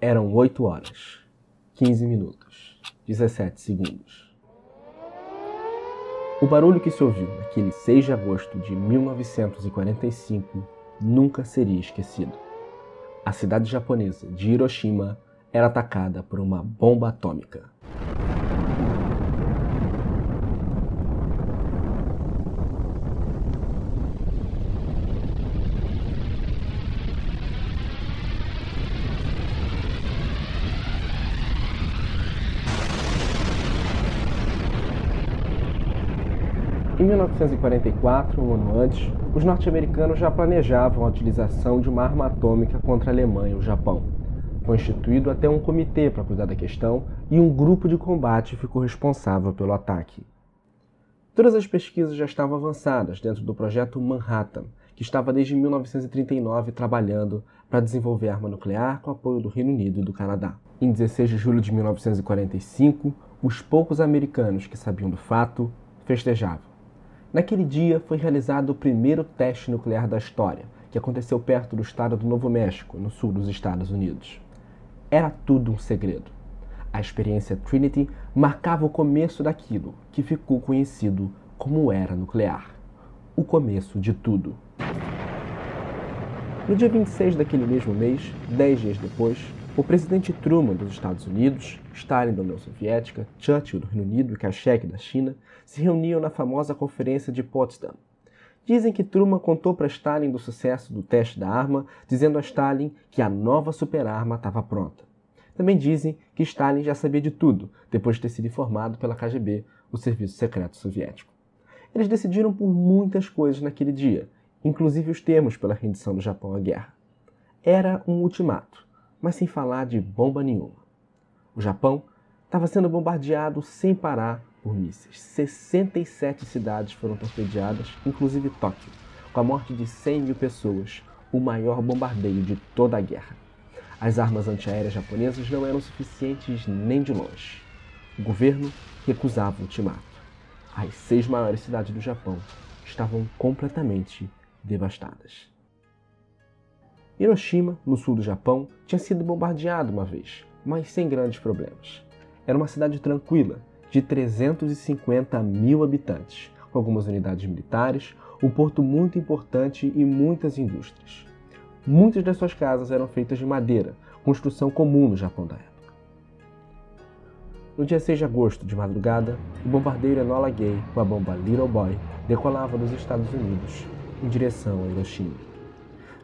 Eram 8 horas, 15 minutos, 17 segundos. O barulho que se ouviu naquele 6 de agosto de 1945 nunca seria esquecido. A cidade japonesa de Hiroshima era atacada por uma bomba atômica. Em 1944, um ano antes, os norte-americanos já planejavam a utilização de uma arma atômica contra a Alemanha e o Japão. Foi instituído até um comitê para cuidar da questão e um grupo de combate ficou responsável pelo ataque. Todas as pesquisas já estavam avançadas dentro do projeto Manhattan, que estava desde 1939 trabalhando para desenvolver arma nuclear com apoio do Reino Unido e do Canadá. Em 16 de julho de 1945, os poucos americanos que sabiam do fato festejavam. Naquele dia foi realizado o primeiro teste nuclear da história, que aconteceu perto do estado do Novo México, no sul dos Estados Unidos. Era tudo um segredo. A experiência Trinity marcava o começo daquilo que ficou conhecido como era nuclear o começo de tudo. No dia 26 daquele mesmo mês, dez dias depois, o presidente Truman dos Estados Unidos, Stalin da União Soviética, Churchill do Reino Unido e Khashoggi da China se reuniam na famosa Conferência de Potsdam. Dizem que Truman contou para Stalin do sucesso do teste da arma, dizendo a Stalin que a nova superarma estava pronta. Também dizem que Stalin já sabia de tudo, depois de ter sido informado pela KGB, o Serviço Secreto Soviético. Eles decidiram por muitas coisas naquele dia, inclusive os termos pela rendição do Japão à guerra. Era um ultimato mas sem falar de bomba nenhuma. O Japão estava sendo bombardeado sem parar por mísseis. 67 cidades foram torpedeadas, inclusive Tóquio, com a morte de 100 mil pessoas, o maior bombardeio de toda a guerra. As armas antiaéreas japonesas não eram suficientes nem de longe. O governo recusava o ultimato. As seis maiores cidades do Japão estavam completamente devastadas. Hiroshima, no sul do Japão, tinha sido bombardeada uma vez, mas sem grandes problemas. Era uma cidade tranquila, de 350 mil habitantes, com algumas unidades militares, um porto muito importante e muitas indústrias. Muitas das suas casas eram feitas de madeira, construção comum no Japão da época. No dia 6 de agosto, de madrugada, o bombardeiro Enola Gay, com a bomba Little Boy, decolava dos Estados Unidos em direção a Hiroshima.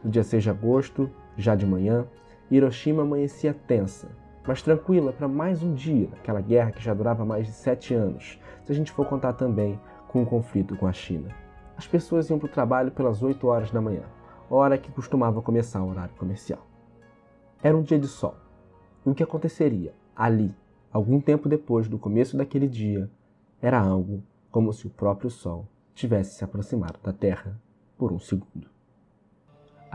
No dia 6 de agosto, já de manhã, Hiroshima amanhecia tensa, mas tranquila para mais um dia daquela guerra que já durava mais de sete anos, se a gente for contar também com o conflito com a China. As pessoas iam para o trabalho pelas 8 horas da manhã, hora que costumava começar o horário comercial. Era um dia de sol. E o que aconteceria ali, algum tempo depois do começo daquele dia, era algo como se o próprio sol tivesse se aproximado da Terra por um segundo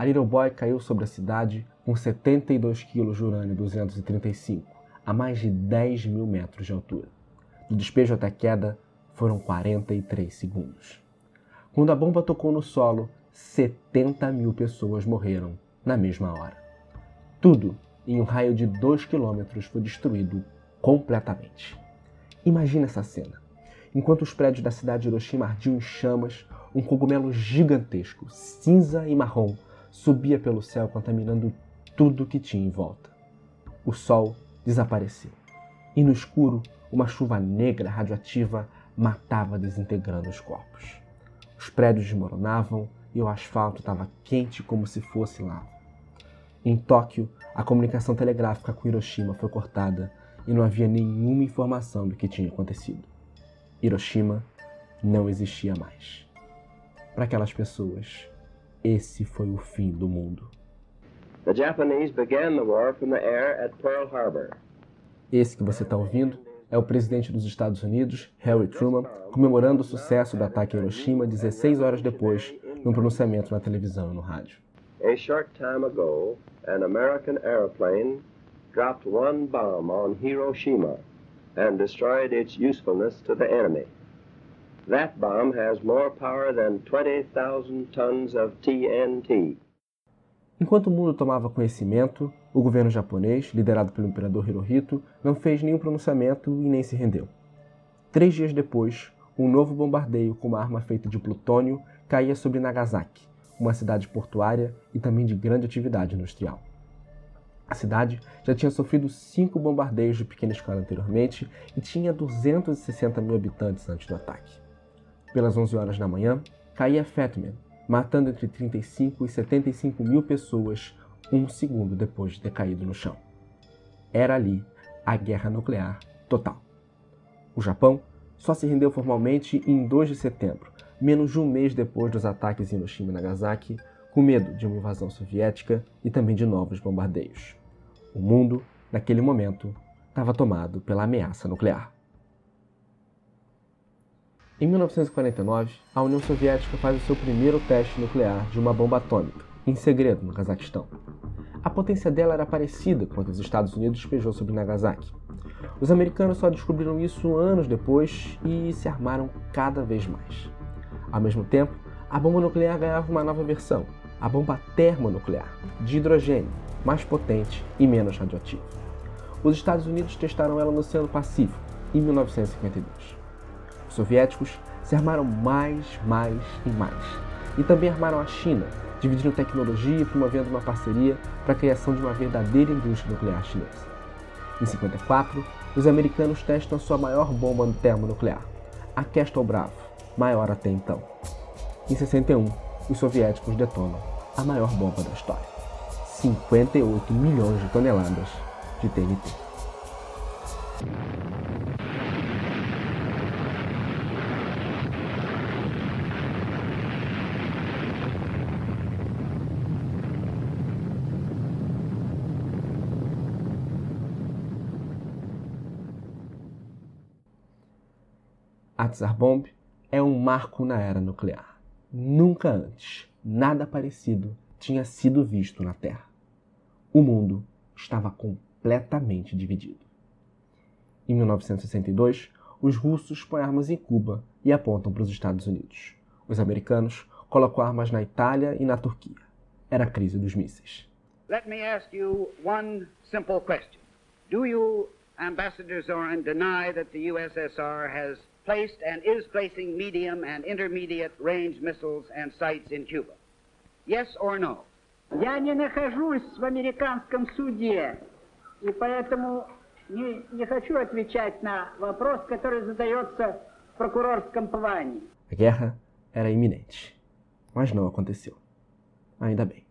a Little Boy caiu sobre a cidade com 72 quilos de urânio 235, a mais de 10 mil metros de altura. Do despejo até a queda foram 43 segundos. Quando a bomba tocou no solo, 70 mil pessoas morreram na mesma hora. Tudo em um raio de 2 quilômetros foi destruído completamente. Imagina essa cena. Enquanto os prédios da cidade de Hiroshima ardiam em chamas, um cogumelo gigantesco, cinza e marrom, subia pelo céu contaminando tudo que tinha em volta. O sol desapareceu. E no escuro, uma chuva negra radioativa matava desintegrando os corpos. Os prédios desmoronavam e o asfalto estava quente como se fosse lava. Em Tóquio, a comunicação telegráfica com Hiroshima foi cortada e não havia nenhuma informação do que tinha acontecido. Hiroshima não existia mais. Para aquelas pessoas, esse foi o fim do mundo. The Japanese began the war from the air at Pearl Harbor. Esse que você está ouvindo é o presidente dos Estados Unidos, Harry Truman, comemorando o sucesso do ataque a Hiroshima 16 horas depois, num pronunciamento na televisão e no rádio. A short time ago, an American airplane dropped one bomb on Hiroshima and destroyed its usefulness to the enemy. That bomb has more power than 20,000 tons of TNT. Enquanto o mundo tomava conhecimento, o governo japonês, liderado pelo imperador Hirohito, não fez nenhum pronunciamento e nem se rendeu. Três dias depois, um novo bombardeio com uma arma feita de plutônio caía sobre Nagasaki, uma cidade portuária e também de grande atividade industrial. A cidade já tinha sofrido cinco bombardeios de pequena escala anteriormente e tinha 260 mil habitantes antes do ataque. Pelas 11 horas da manhã, caía Fatman, matando entre 35 e 75 mil pessoas um segundo depois de ter caído no chão. Era ali a guerra nuclear total. O Japão só se rendeu formalmente em 2 de setembro, menos de um mês depois dos ataques em Hiroshima e Nagasaki, com medo de uma invasão soviética e também de novos bombardeios. O mundo, naquele momento, estava tomado pela ameaça nuclear. Em 1949, a União Soviética faz o seu primeiro teste nuclear de uma bomba atômica, em segredo no Cazaquistão. A potência dela era parecida com a que os Estados Unidos despejou sobre Nagasaki. Os americanos só descobriram isso anos depois e se armaram cada vez mais. Ao mesmo tempo, a bomba nuclear ganhava uma nova versão, a bomba termonuclear, de hidrogênio, mais potente e menos radioativa. Os Estados Unidos testaram ela no Oceano Pacífico em 1952. Os soviéticos se armaram mais, mais e mais. E também armaram a China, dividindo tecnologia e promovendo uma parceria para a criação de uma verdadeira indústria nuclear chinesa. Em 54, os americanos testam sua maior bomba termonuclear, a Kestrel Bravo, maior até então. Em 61, os soviéticos detonam a maior bomba da história: 58 milhões de toneladas de TNT. A Tsar Bomb é um marco na era nuclear. Nunca antes, nada parecido tinha sido visto na Terra. O mundo estava completamente dividido. Em 1962, os russos põem armas em Cuba e apontam para os Estados Unidos. Os americanos colocam armas na Itália e na Turquia. Era a crise dos mísseis. Let me ask you one simple question. Do you, Ambassador Zoran, deny that the USSR has placed and is placing medium and intermediate range missiles and sites in Cuba? Yes or no? Я не нахожусь в американском суде, и поэтому не, не хочу отвечать на вопрос, который задается в прокурорском плане. A guerra era iminente, mas não aconteceu. Ainda bem.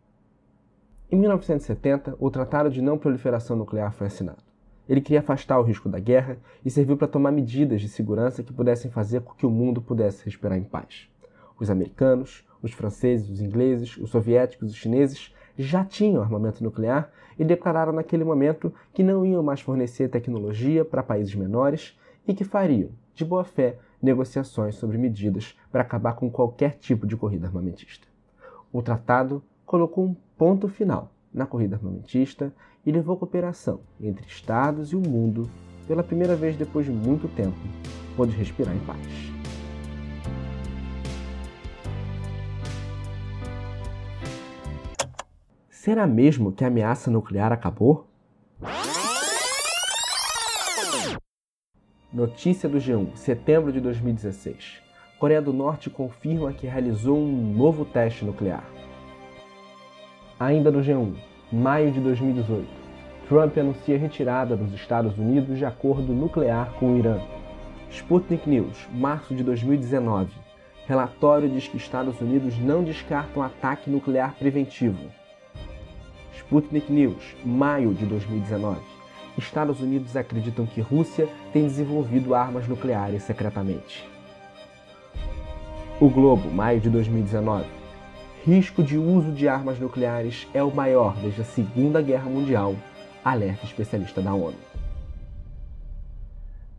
Em 1970, o Tratado de Não Proliferação Nuclear foi assinado. Ele queria afastar o risco da guerra e serviu para tomar medidas de segurança que pudessem fazer com que o mundo pudesse respirar em paz. Os americanos, os franceses, os ingleses, os soviéticos os chineses já tinham armamento nuclear e declararam naquele momento que não iam mais fornecer tecnologia para países menores e que fariam, de boa fé, negociações sobre medidas para acabar com qualquer tipo de corrida armamentista. O tratado colocou um ponto final na corrida armamentista e levou cooperação entre Estados e o mundo, pela primeira vez depois de muito tempo, pôde respirar em paz. Será mesmo que a ameaça nuclear acabou? Notícia do G1, setembro de 2016. Coreia do Norte confirma que realizou um novo teste nuclear. Ainda no G1, maio de 2018, Trump anuncia retirada dos Estados Unidos de acordo nuclear com o Irã. Sputnik News, março de 2019. Relatório diz que Estados Unidos não descartam ataque nuclear preventivo. Sputnik News, maio de 2019. Estados Unidos acreditam que Rússia tem desenvolvido armas nucleares secretamente. O Globo, maio de 2019 risco de uso de armas nucleares é o maior desde a Segunda Guerra Mundial, alerta especialista da ONU.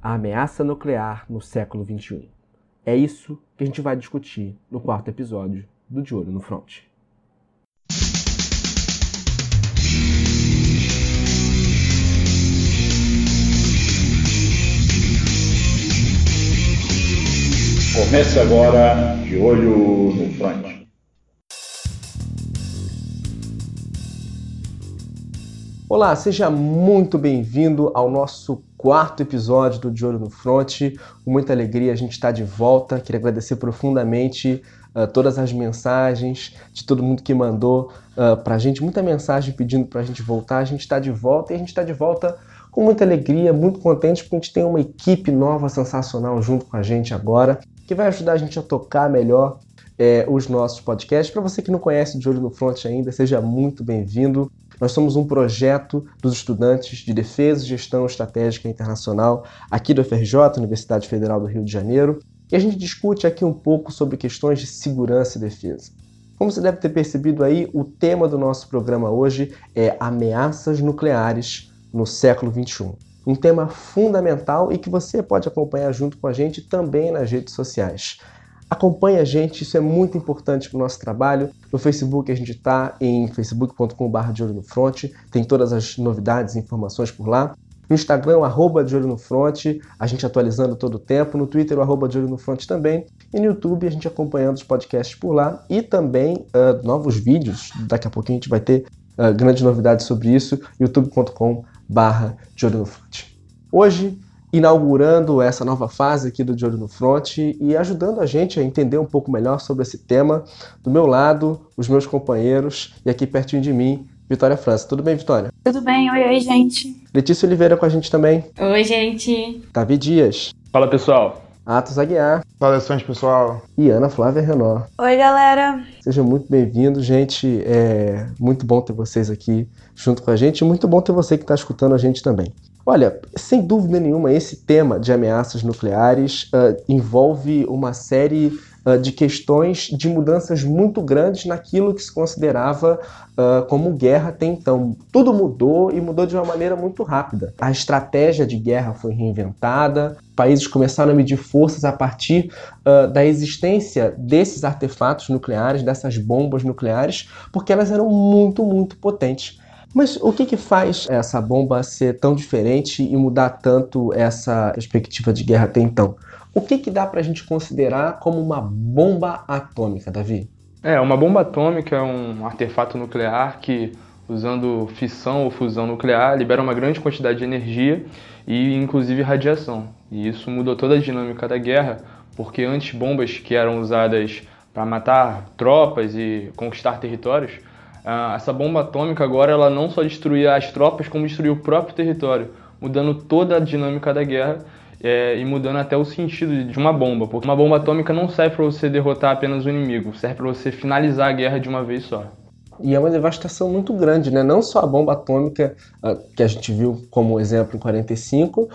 A ameaça nuclear no século XXI. É isso que a gente vai discutir no quarto episódio do De Olho no Front. Começa agora De Olho no Front. Olá, seja muito bem-vindo ao nosso quarto episódio do De Olho no Front. Com muita alegria a gente está de volta. Queria agradecer profundamente uh, todas as mensagens de todo mundo que mandou uh, para a gente, muita mensagem pedindo para a gente voltar. A gente está de volta e a gente está de volta com muita alegria, muito contente porque a gente tem uma equipe nova, sensacional junto com a gente agora, que vai ajudar a gente a tocar melhor é, os nossos podcasts. Para você que não conhece De Olho no Front ainda, seja muito bem-vindo. Nós somos um projeto dos estudantes de Defesa e Gestão Estratégica Internacional aqui do FRJ, Universidade Federal do Rio de Janeiro, e a gente discute aqui um pouco sobre questões de segurança e defesa. Como você deve ter percebido aí, o tema do nosso programa hoje é ameaças nucleares no século XXI. Um tema fundamental e que você pode acompanhar junto com a gente também nas redes sociais. Acompanhe a gente, isso é muito importante para o nosso trabalho. No Facebook a gente está em facebook.com.br de olho no front, tem todas as novidades e informações por lá. No Instagram, arroba de olho no front, a gente atualizando todo o tempo. No Twitter, arroba de olho no front também. E no YouTube, a gente acompanhando os podcasts por lá. E também uh, novos vídeos. Daqui a pouquinho a gente vai ter uh, grandes novidades sobre isso. youtube.com barra de olho no front. Hoje inaugurando essa nova fase aqui do De Olho no Front e ajudando a gente a entender um pouco melhor sobre esse tema. Do meu lado, os meus companheiros e aqui pertinho de mim, Vitória França. Tudo bem, Vitória? Tudo bem, oi, oi, gente. Letícia Oliveira com a gente também. Oi, gente. Davi Dias. Fala, pessoal. Atos Aguiar. Saudações, pessoal. E Ana Flávia Renó. Oi, galera. Sejam muito bem-vindos, gente. É muito bom ter vocês aqui junto com a gente e muito bom ter você que está escutando a gente também. Olha, sem dúvida nenhuma, esse tema de ameaças nucleares uh, envolve uma série uh, de questões de mudanças muito grandes naquilo que se considerava uh, como guerra até então. Tudo mudou e mudou de uma maneira muito rápida. A estratégia de guerra foi reinventada, países começaram a medir forças a partir da existência desses artefatos nucleares, dessas bombas nucleares, porque elas eram muito, muito potentes. Mas o que, que faz essa bomba ser tão diferente e mudar tanto essa perspectiva de guerra até então? O que, que dá para a gente considerar como uma bomba atômica, Davi? É, uma bomba atômica é um artefato nuclear que, usando fissão ou fusão nuclear, libera uma grande quantidade de energia e, inclusive, radiação. E isso mudou toda a dinâmica da guerra, porque antes bombas que eram usadas para matar tropas e conquistar territórios ah, essa bomba atômica agora ela não só destruía as tropas, como destruiu o próprio território, mudando toda a dinâmica da guerra é, e mudando até o sentido de uma bomba, porque uma bomba atômica não serve para você derrotar apenas o inimigo, serve para você finalizar a guerra de uma vez só. E é uma devastação muito grande, né? Não só a bomba atômica uh, que a gente viu como exemplo em 45, uh,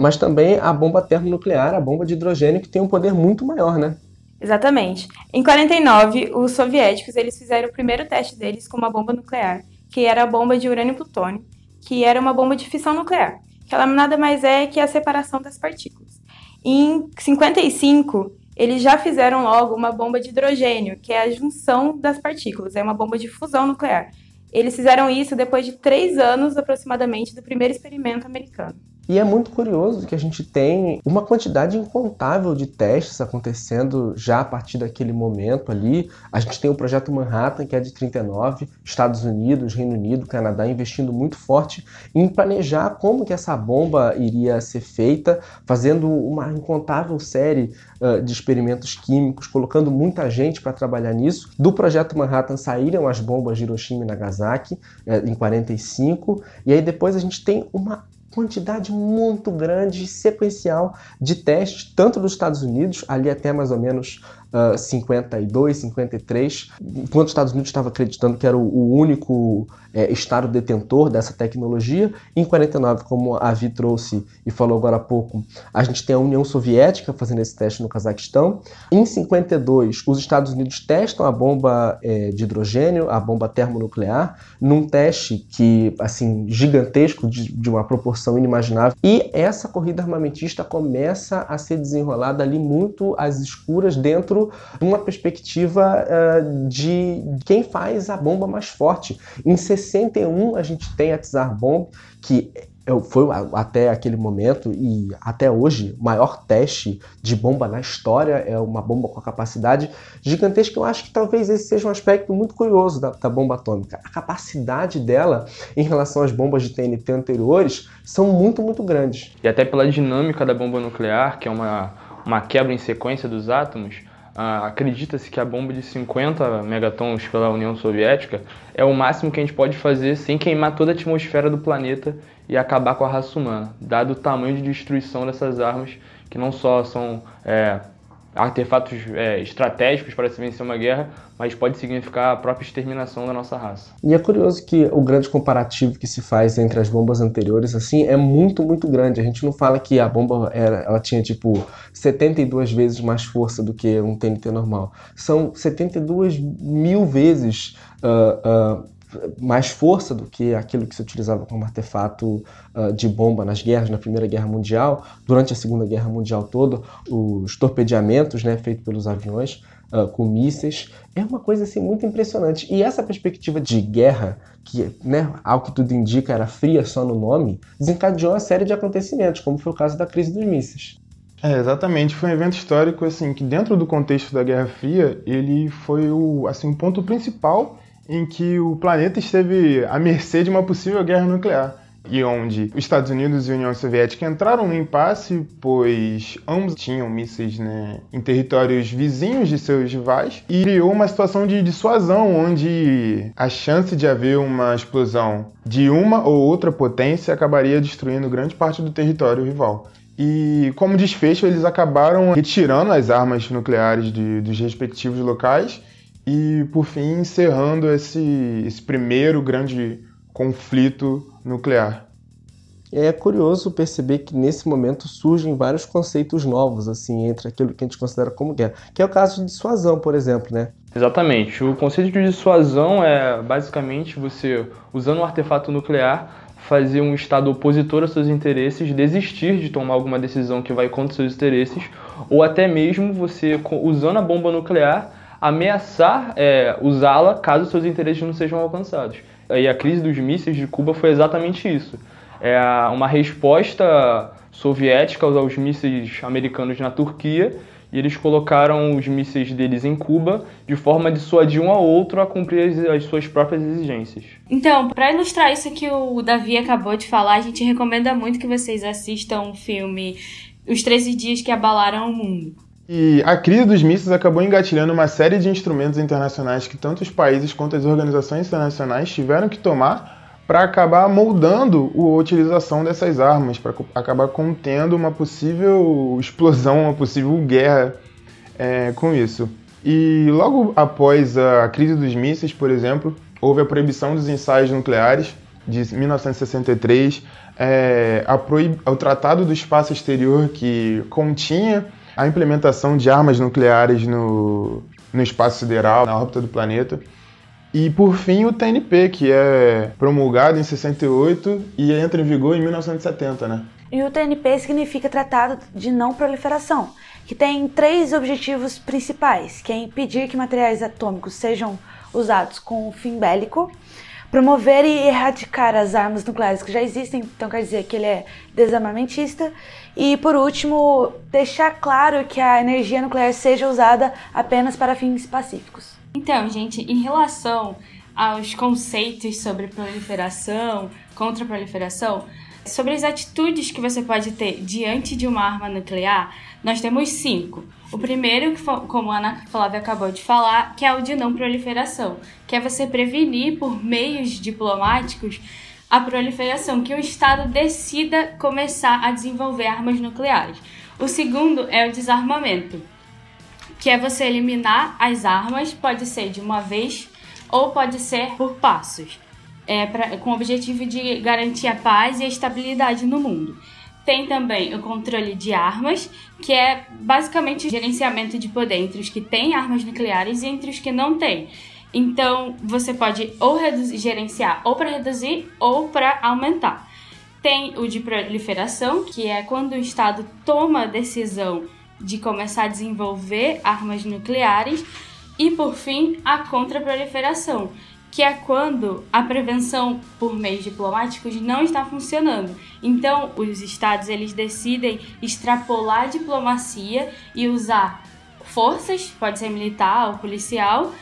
mas também a bomba termonuclear, a bomba de hidrogênio, que tem um poder muito maior, né? Exatamente. Em 49, os soviéticos eles fizeram o primeiro teste deles com uma bomba nuclear, que era a bomba de urânio-plutônio, que era uma bomba de fissão nuclear, que ela nada mais é que a separação das partículas. Em 55, eles já fizeram logo uma bomba de hidrogênio, que é a junção das partículas, é uma bomba de fusão nuclear. Eles fizeram isso depois de três anos aproximadamente do primeiro experimento americano. E é muito curioso que a gente tem uma quantidade incontável de testes acontecendo já a partir daquele momento ali. A gente tem o projeto Manhattan, que é de 39, Estados Unidos, Reino Unido, Canadá investindo muito forte em planejar como que essa bomba iria ser feita, fazendo uma incontável série uh, de experimentos químicos, colocando muita gente para trabalhar nisso. Do projeto Manhattan saíram as bombas de Hiroshima e Nagasaki uh, em 45, e aí depois a gente tem uma quantidade muito grande, sequencial de testes, tanto dos Estados Unidos, ali até mais ou menos uh, 52, 53, enquanto os Estados Unidos estava acreditando que era o, único é, estado detentor dessa tecnologia. Em 49, como a Vi trouxe e falou agora há pouco, a gente tem a União Soviética fazendo esse teste no Cazaquistão. Em 52, os Estados Unidos testam a bomba é, de hidrogênio, a bomba termonuclear, num teste que, assim, gigantesco, de, de uma proporção inimaginável. E essa corrida armamentista começa a ser desenrolada ali muito às escuras dentro uma perspectiva uh, de quem faz a bomba mais forte. Em 61 a gente tem a Tsar Bomb, que foi até aquele momento e até hoje o maior teste de bomba na história é uma bomba com a capacidade gigantesca. Eu acho que talvez esse seja um aspecto muito curioso da, da bomba atômica. A capacidade dela em relação às bombas de TNT anteriores são muito, muito grandes. E até pela dinâmica da bomba nuclear, que é uma, uma quebra em sequência dos átomos, ah, acredita-se que a bomba de 50 megatons pela União Soviética é o máximo que a gente pode fazer sem queimar toda a atmosfera do planeta e acabar com a raça humana, dado o tamanho de destruição dessas armas, que não só são é, artefatos é, estratégicos para se vencer uma guerra, mas pode significar a própria exterminação da nossa raça. E é curioso que o grande comparativo que se faz entre as bombas anteriores assim é muito, muito grande. A gente não fala que a bomba era, ela tinha tipo 72 vezes mais força do que um TNT normal. São 72 mil vezes uh, uh, mais força do que aquilo que se utilizava como artefato uh, de bomba nas guerras, na Primeira Guerra Mundial, durante a Segunda Guerra Mundial toda, os torpedeamentos né, feitos pelos aviões uh, com mísseis, é uma coisa assim, muito impressionante. E essa perspectiva de guerra, que, né, ao que tudo indica, era fria só no nome, desencadeou uma série de acontecimentos, como foi o caso da crise dos mísseis. É, exatamente. Foi um evento histórico assim que dentro do contexto da Guerra Fria, ele foi o assim um ponto principal em que o planeta esteve à mercê de uma possível guerra nuclear e onde os Estados Unidos e a União Soviética entraram no impasse, pois ambos tinham mísseis né, em territórios vizinhos de seus rivais, e criou uma situação de dissuasão, onde a chance de haver uma explosão de uma ou outra potência acabaria destruindo grande parte do território rival. E como desfecho, eles acabaram retirando as armas nucleares de, dos respectivos locais e, por fim, encerrando esse, esse primeiro grande conflito nuclear. É curioso perceber que nesse momento surgem vários conceitos novos, assim, entre aquilo que a gente considera como guerra, que é o caso de dissuasão, por exemplo, né? Exatamente. O conceito de dissuasão é basicamente você, usando um artefato nuclear, fazer um Estado opositor aos seus interesses desistir de tomar alguma decisão que vai contra os seus interesses, ou até mesmo você, usando a bomba nuclear, ameaçar é, usá-la caso seus interesses não sejam alcançados. E a crise dos mísseis de Cuba foi exatamente isso. É uma resposta soviética aos mísseis americanos na Turquia e eles colocaram os mísseis deles em Cuba de forma a dissuadir um ao outro a cumprir as, as suas próprias exigências. Então, para ilustrar isso que o Davi acabou de falar, a gente recomenda muito que vocês assistam o filme Os 13 Dias que Abalaram o Mundo. E a crise dos mísseis acabou engatilhando uma série de instrumentos internacionais que tanto os países quanto as organizações internacionais tiveram que tomar para acabar moldando a utilização dessas armas, para acabar contendo uma possível explosão, uma possível guerra é, com isso. E logo após a crise dos mísseis, por exemplo, houve a proibição dos ensaios nucleares de 1963, é, o Tratado do Espaço Exterior que continha a implementação de armas nucleares no, no espaço sideral, na órbita do planeta. E por fim o TNP, que é promulgado em 68 e entra em vigor em 1970, né? E o TNP significa Tratado de Não Proliferação, que tem três objetivos principais, que é impedir que materiais atômicos sejam usados com fim bélico, promover e erradicar as armas nucleares que já existem, então quer dizer que ele é desarmamentista, e por último, deixar claro que a energia nuclear seja usada apenas para fins pacíficos. Então, gente, em relação aos conceitos sobre proliferação, contra proliferação, sobre as atitudes que você pode ter diante de uma arma nuclear, nós temos cinco. O primeiro, como a Ana Flávia acabou de falar, que é o de não proliferação, que é você prevenir por meios diplomáticos a proliferação, que o Estado decida começar a desenvolver armas nucleares. O segundo é o desarmamento, que é você eliminar as armas, pode ser de uma vez ou pode ser por passos, é, pra, com o objetivo de garantir a paz e a estabilidade no mundo. Tem também o controle de armas, que é basicamente o gerenciamento de poder entre os que têm armas nucleares e entre os que não têm. Então, você pode ou reduzir, gerenciar ou para reduzir ou para aumentar. Tem o de proliferação, que é quando o Estado toma a decisão de começar a desenvolver armas nucleares. E, por fim, a contra-proliferação, que é quando a prevenção por meios diplomáticos não está funcionando. Então, os estados eles decidem extrapolar a diplomacia e usar forças, pode ser militar ou policial,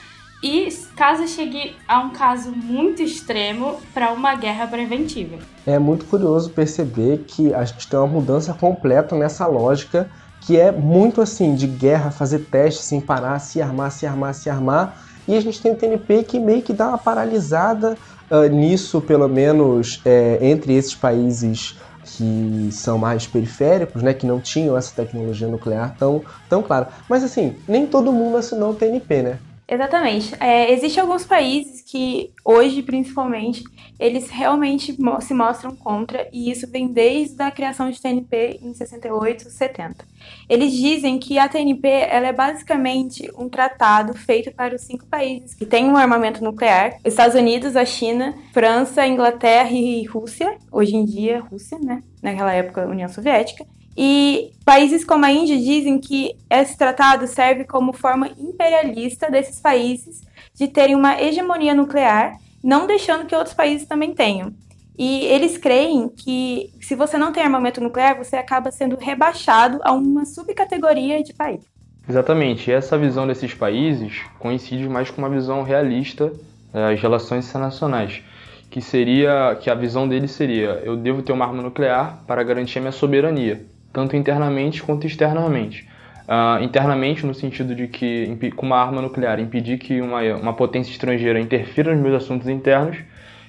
e caso chegue a um caso muito extremo para uma guerra preventiva. É muito curioso perceber que a gente tem uma mudança completa nessa lógica que é muito assim de guerra, fazer testes sem parar, se armar, se armar, se armar e a gente tem o TNP que meio que dá uma paralisada uh, nisso, pelo menos é, entre esses países que são mais periféricos, né, que não tinham essa tecnologia nuclear tão, tão clara. Mas assim, nem todo mundo assinou o TNP, né? Exatamente. É, Existem alguns países que, hoje principalmente, eles realmente se mostram contra, e isso vem desde a criação de TNP em 68, 70. Eles dizem que a TNP ela é basicamente um tratado feito para os cinco países que têm um armamento nuclear: Estados Unidos, a China, França, Inglaterra e Rússia. Hoje em dia, Rússia, né? Naquela época, União Soviética. E países como a Índia dizem que esse tratado serve como forma imperialista desses países de terem uma hegemonia nuclear, não deixando que outros países também tenham. E eles creem que se você não tem armamento nuclear, você acaba sendo rebaixado a uma subcategoria de país. Exatamente. Essa visão desses países coincide mais com uma visão realista das relações internacionais, que seria que a visão deles seria: eu devo ter uma arma nuclear para garantir a minha soberania tanto internamente quanto externamente. Uh, internamente, no sentido de que, com uma arma nuclear, impedir que uma, uma potência estrangeira interfira nos meus assuntos internos,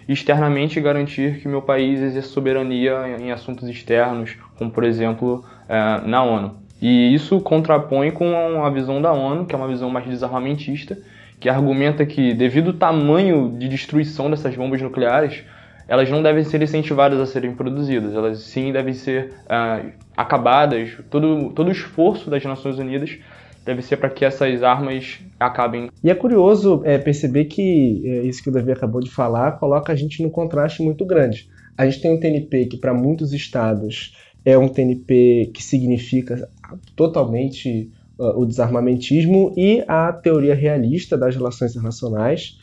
e externamente, garantir que meu país exerça soberania em, assuntos externos, como, por exemplo, uh, na ONU. E isso contrapõe com a visão da ONU, que é uma visão mais desarmamentista, que argumenta que, devido ao tamanho de destruição dessas bombas nucleares, elas não devem ser incentivadas a serem produzidas, elas sim devem ser uh, acabadas. Todo, todo o esforço das Nações Unidas deve ser para que essas armas acabem. E é curioso é, perceber que é, isso que o Davi acabou de falar coloca a gente num contraste muito grande. A gente tem um TNP que, para muitos estados, é um TNP que significa totalmente uh, o desarmamentismo e a teoria realista das relações internacionais,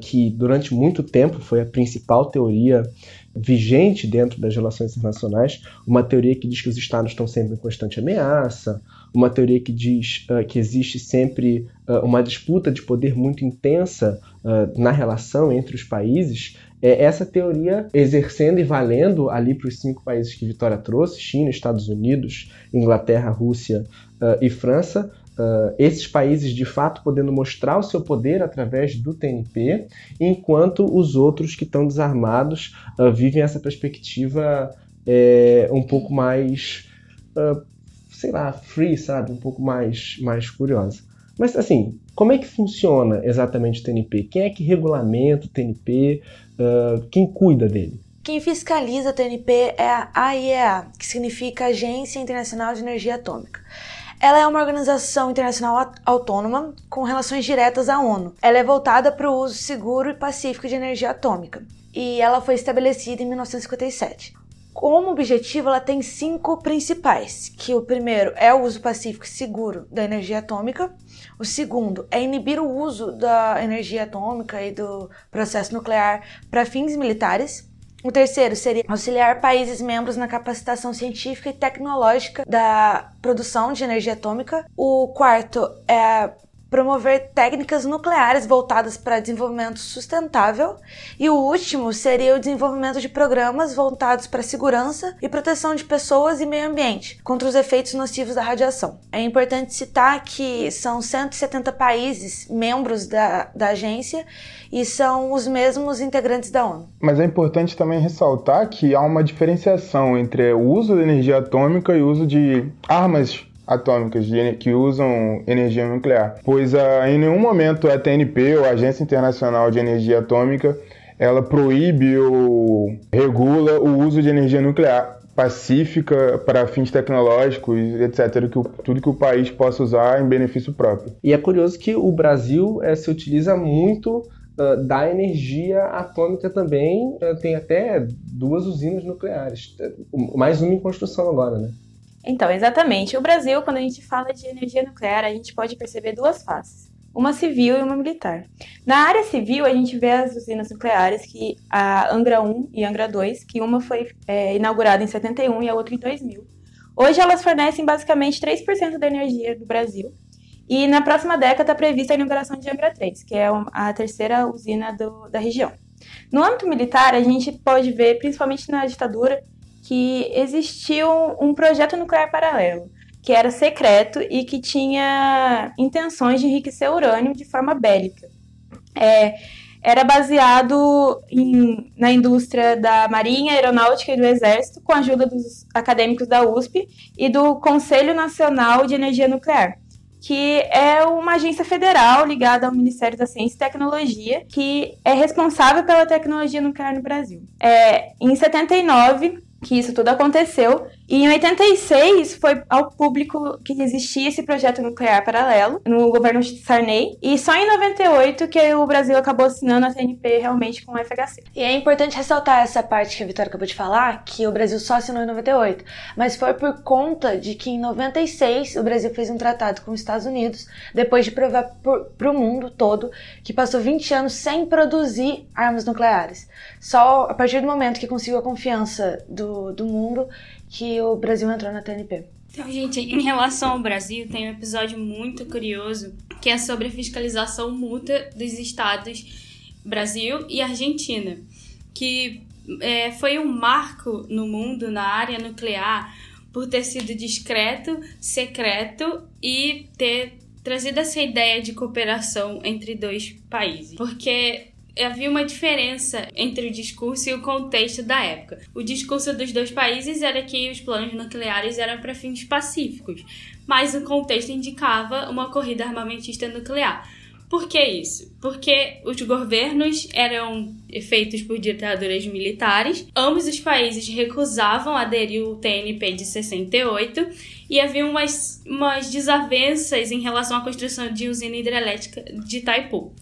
que durante muito tempo foi a principal teoria vigente dentro das relações internacionais, uma teoria que diz que os estados estão sempre em constante ameaça, uma teoria que diz uh, que existe sempre uh, uma disputa de poder muito intensa uh, na relação entre os países. É essa teoria exercendo e valendo ali para os cinco países que Vitória trouxe: China, Estados Unidos, Inglaterra, Rússia e França uh, esses países de fato podendo mostrar o seu poder através do TNP, enquanto os outros que estão desarmados uh, vivem essa perspectiva é, um pouco mais, uh, sei lá, free, sabe? Um pouco mais, mais curiosa. Mas assim, como é que funciona exatamente o TNP? Quem é que regulamenta o TNP? quem cuida dele? Quem fiscaliza o TNP é a AIEA, que significa Agência Internacional de Energia Atômica. Ela é uma organização internacional autônoma com relações diretas à ONU. Ela é voltada para o uso seguro e pacífico de energia atômica e ela foi estabelecida em 1957. Como objetivo, ela tem cinco principais, que o primeiro é o uso pacífico e seguro da energia atômica, o segundo é inibir o uso da energia atômica e do processo nuclear para fins militares, o terceiro seria auxiliar países membros na capacitação científica e tecnológica da produção de energia atômica. O quarto é promover técnicas nucleares voltadas para desenvolvimento sustentável. E o último seria o desenvolvimento de programas voltados para segurança e proteção de pessoas e meio ambiente contra os efeitos nocivos da radiação. É importante citar que são 170 países membros da, da agência e são os mesmos integrantes da ONU. Mas é importante também ressaltar que há uma diferenciação entre o uso da energia atômica e o uso de armas atômicas que usam energia nuclear, pois em nenhum momento a TNP, ou a Agência Internacional de Energia Atômica, ela proíbe ou regula o uso de energia nuclear pacífica para fins tecnológicos, etc., que o, tudo que o país possa usar em benefício próprio. E é curioso que o Brasil é, se utiliza muito uh, da energia atômica também, uh, tem até duas usinas nucleares, mais uma em construção agora, né? Então, exatamente. O Brasil, quando a gente fala de energia nuclear, a gente pode perceber duas faces. uma civil e uma militar. Na área civil, a gente vê as usinas nucleares, que a Angra 1 e Angra 2, que uma foi é, inaugurada em 71 e a outra em 2000. Hoje elas fornecem basicamente 3% da energia do Brasil. E na próxima década está prevista a inauguração de Angra 3, que é a terceira usina do, da região. No âmbito militar, a gente pode ver, principalmente na ditadura, que existiu um projeto nuclear paralelo, que era secreto e que tinha intenções de enriquecer urânio de forma bélica. É, era baseado em, na indústria da Marinha, Aeronáutica e do Exército, com a ajuda dos acadêmicos da USP e do Conselho Nacional de Energia Nuclear, que é uma agência federal ligada ao Ministério da Ciência e Tecnologia, que é responsável pela tecnologia nuclear no Brasil. É, em 79, que isso tudo aconteceu. E em 86 foi ao público que existia esse projeto nuclear paralelo no governo Sarney. E só em 98 que o Brasil acabou assinando a TNP realmente com o FHC. E é importante ressaltar essa parte que a Vitória acabou de falar, que o Brasil só assinou em 98. Mas foi por conta de que em 96 o Brasil fez um tratado com os Estados Unidos, depois de provar para o mundo todo que passou 20 anos sem produzir armas nucleares. Só a partir do momento que conseguiu a confiança do, do mundo que o Brasil entrou na TNP. Então, gente, em relação ao Brasil, tem um episódio muito curioso que é sobre a fiscalização mútua dos estados Brasil e Argentina, que é, foi um marco no mundo na área nuclear por ter sido discreto, secreto e ter trazido essa ideia de cooperação entre dois países. Porque havia uma diferença entre o discurso e o contexto da época. O discurso dos dois países era que os planos nucleares eram para fins pacíficos, mas o contexto indicava uma corrida armamentista nuclear. Por que isso? Porque os governos eram feitos por ditaduras militares, ambos os países recusavam aderir ao TNP de 68 e havia umas, umas desavenças em relação à construção de usina hidrelétrica de Itaipu.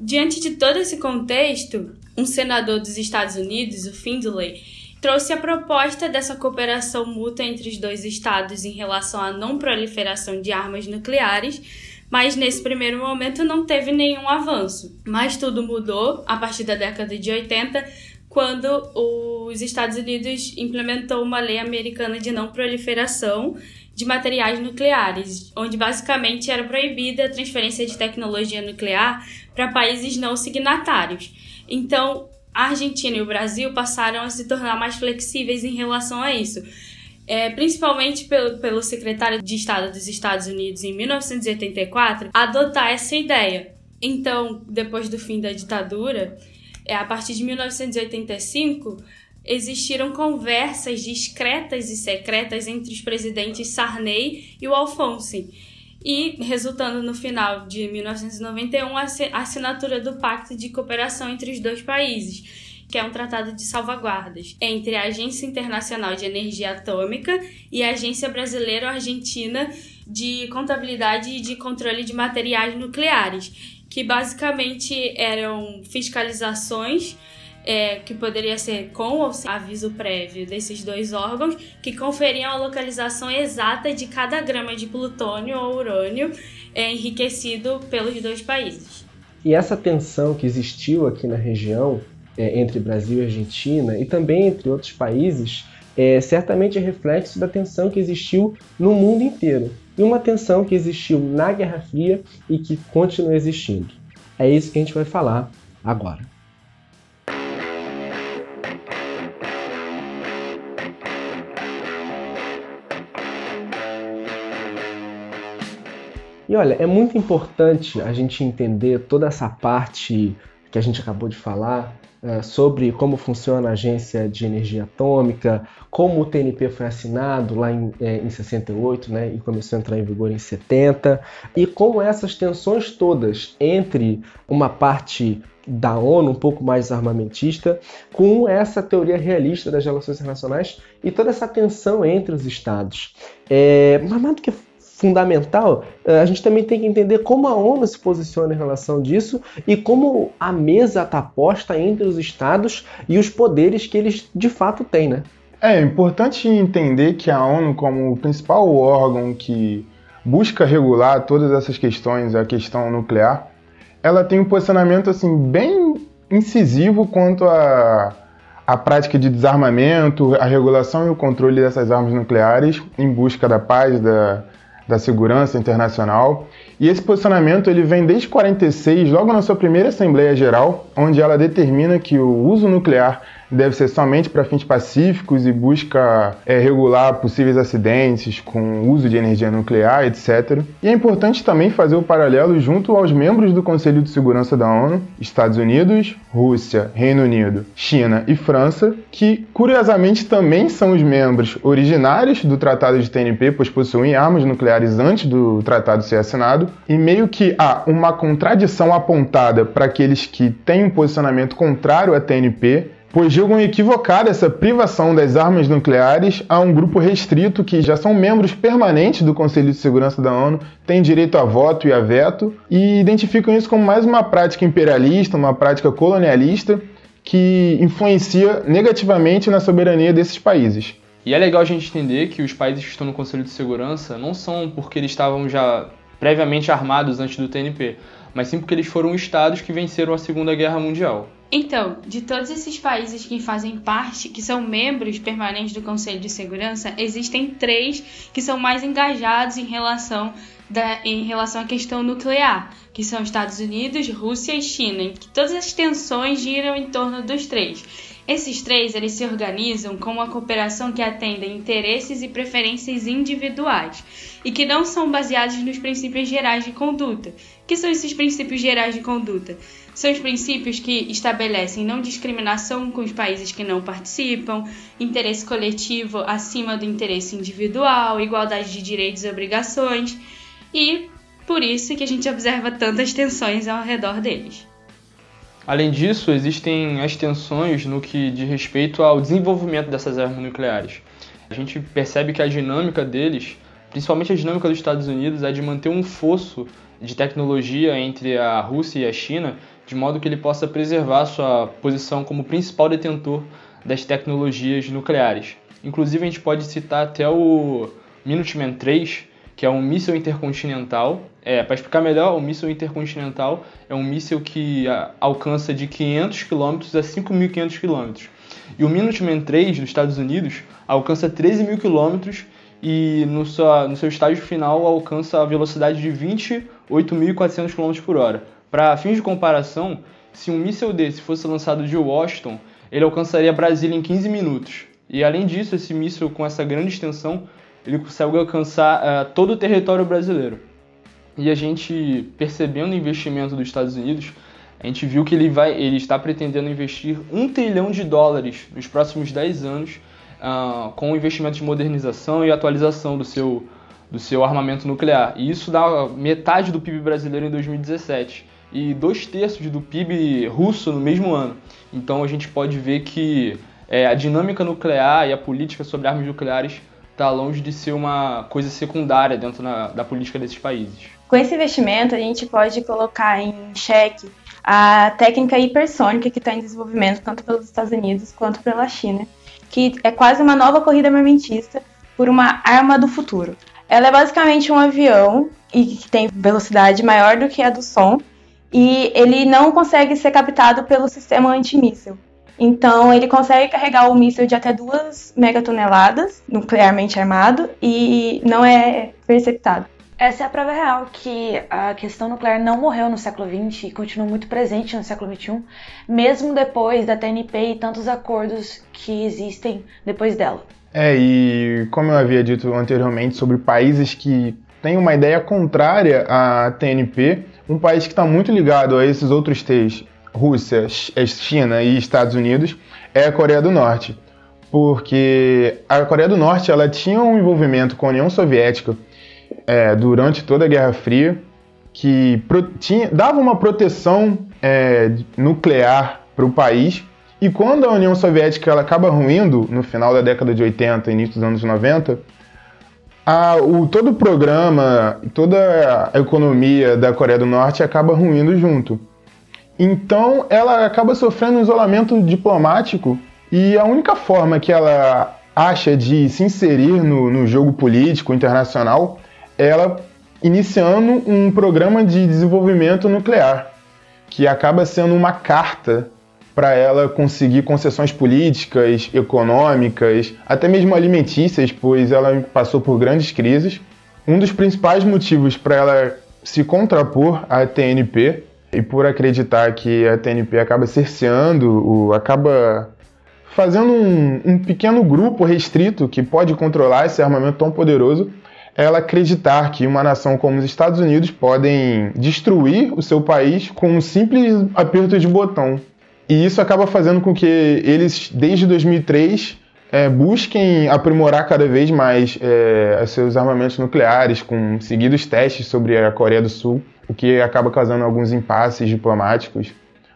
Diante de todo esse contexto, um senador dos Estados Unidos, o Findlay, trouxe a proposta dessa cooperação mútua entre os dois estados em relação à não proliferação de armas nucleares, mas nesse primeiro momento não teve nenhum avanço. Mas tudo mudou a partir da década de 80, quando os Estados Unidos implementou uma lei americana de não proliferação de materiais nucleares, onde basicamente era proibida a transferência de tecnologia nuclear para países não signatários. Então, a Argentina e o Brasil passaram a se tornar mais flexíveis em relação a isso. É, principalmente pelo, pelo secretário de Estado dos Estados Unidos em 1984, adotar essa ideia. Então, depois do fim da ditadura, é, a partir de 1985, existiram conversas discretas e secretas entre os presidentes Sarney e o Alfonso, e resultando no final de 1991 a assinatura do Pacto de Cooperação entre os dois países, que é um tratado de salvaguardas entre a Agência Internacional de Energia Atômica e a Agência Brasileiro-Argentina de Contabilidade e de Controle de Materiais Nucleares, que basicamente eram fiscalizações é, que poderia ser com ou sem aviso prévio desses dois órgãos, que conferiam a localização exata de cada grama de plutônio ou urânio é, enriquecido pelos dois países. E essa tensão que existiu aqui na região é, entre Brasil e Argentina e também entre outros países é certamente é reflexo da tensão que existiu no mundo inteiro e uma tensão que existiu na Guerra Fria e que continua existindo. É isso que a gente vai falar agora. E olha, é muito importante a gente entender toda essa parte que a gente acabou de falar é, sobre como funciona a Agência de Energia Atômica, como o TNP foi assinado lá em, é, em 68 né, e começou a entrar em vigor em 70, e como essas tensões todas entre uma parte da ONU, um pouco mais armamentista, com essa teoria realista das relações internacionais e toda essa tensão entre os estados. É, mas mais do que fundamental, eh, a gente também tem que entender como a ONU se posiciona em relação disso e como a mesa está posta entre os estados e os poderes que eles de fato têm, né? É importante entender que a ONU, como o principal órgão que busca regular todas essas questões, a questão nuclear, ela tem um posicionamento assim bem incisivo quanto a a prática de desarmamento, a regulação e o controle dessas armas nucleares em busca da paz, da, da segurança internacional. E esse posicionamento ele vem desde 46, logo na sua primeira Assembleia Geral, onde ela determina que o uso nuclear deve ser somente para fins pacíficos e busca é, regular possíveis acidentes com uso de energia nuclear, etc. E é importante também fazer o paralelo junto aos membros do Conselho de Segurança da ONU, Estados Unidos, Rússia, Reino Unido, China e França, que curiosamente também são os membros originários do Tratado de TNP, pois possuem armas nucleares antes do tratado ser assinado, e meio que há uma contradição apontada para aqueles que têm um posicionamento contrário à TNP pois julgam equivocada essa privação das armas nucleares a um grupo restrito que já são membros permanentes do Conselho de Segurança da ONU, têm direito a voto e a veto, e identificam isso como mais uma prática imperialista, uma prática colonialista que influencia negativamente na soberania desses países. E é legal a gente entender que os países que estão no Conselho de Segurança não são porque eles estavam já previamente armados antes do TNP, mas sim porque eles foram estados que venceram a Segunda Guerra Mundial. Então, de todos esses países que fazem parte, que são membros permanentes do Conselho de Segurança, existem três que são mais engajados em relação, da, em relação à questão nuclear, que são Estados Unidos, Rússia e China, em que todas as tensões giram em torno dos três. Esses três eles se organizam com uma cooperação que atende a interesses e preferências individuais e que não são baseados nos princípios gerais de conduta. que são esses princípios gerais de conduta? São os princípios que estabelecem não discriminação com os países que não participam, interesse coletivo acima do interesse individual, igualdade de direitos e obrigações, e por isso que a gente observa tantas tensões ao redor deles. Além disso, existem as tensões no que diz respeito ao desenvolvimento dessas armas nucleares. A gente percebe que a dinâmica deles, principalmente a dinâmica dos Estados Unidos, é de manter um fosso de tecnologia entre a Rússia e a China de modo que ele possa preservar sua posição como principal detentor das tecnologias nucleares. Inclusive, a gente pode citar até o Minuteman 3, que é um míssil intercontinental. É, para explicar melhor, o míssil intercontinental é um míssil que a, alcança de 500 km a 5.500 km. E o Minuteman 3 dos Estados Unidos alcança 13 mil km e no, sua, no seu estágio final alcança a velocidade de 28.400 km por hora. Para fins de comparação, se um míssil desse fosse lançado de Washington, ele alcançaria Brasília em 15 minutos. E além disso, esse míssil com essa grande extensão, ele consegue alcançar uh, todo o território brasileiro. E a gente, percebendo o investimento dos Estados Unidos, a gente viu que ele, vai, ele está pretendendo investir um trilhão de dólares nos próximos 10 anos uh, com investimento de modernização e atualização do seu, do seu armamento nuclear. E isso dá metade do PIB brasileiro em 2017 e dois terços do PIB russo no mesmo ano. Então a gente pode ver que é, a dinâmica nuclear e a política sobre armas nucleares está longe de ser uma coisa secundária dentro na, da política desses países. Com esse investimento, a gente pode colocar em xeque a técnica hipersônica que está em desenvolvimento tanto pelos Estados Unidos quanto pela China, que é quase uma nova corrida armamentista por uma arma do futuro. Ela é basicamente um avião e que tem velocidade maior do que a do som e ele não consegue ser captado pelo sistema antimíssil. Então, ele consegue carregar o míssil de até 2 megatoneladas, nuclearmente armado, e não é perceptado. Essa é a prova real que a questão nuclear não morreu no século XX e continua muito presente no século XXI, mesmo depois da TNP e tantos acordos que existem depois dela. É, e como eu havia dito anteriormente sobre países que têm uma ideia contrária à TNP, um país que está muito ligado a esses outros três, Rússia, é China e Estados Unidos, é a Coreia do Norte. Porque a Coreia do Norte ela tinha um envolvimento com a União Soviética é, durante toda a Guerra Fria, que tinha, dava uma proteção é, nuclear para o país. E quando a União Soviética ela acaba ruindo no final da década de 80, início dos anos 90, a, o, todo o programa, toda a economia da Coreia do Norte acaba ruindo junto. Então ela acaba sofrendo um isolamento diplomático e a única forma que ela acha de se inserir no, no jogo político internacional ela iniciando um programa de desenvolvimento nuclear, que acaba sendo uma carta para ela conseguir concessões políticas, econômicas, até mesmo alimentícias, pois ela passou por grandes crises. Um dos principais motivos para ela se contrapor à TNP e por acreditar que a TNP acaba cerceando, acaba fazendo um, um pequeno grupo restrito que pode controlar esse armamento tão poderoso, ela acreditar que uma nação como os Estados Unidos podem destruir o seu país com um simples aperto de botão. E isso acaba fazendo com que eles, desde 2003, é, busquem aprimorar cada vez mais é, seus armamentos nucleares, com seguidos testes sobre a Coreia do Sul, o que acaba causando alguns impasses diplomáticos,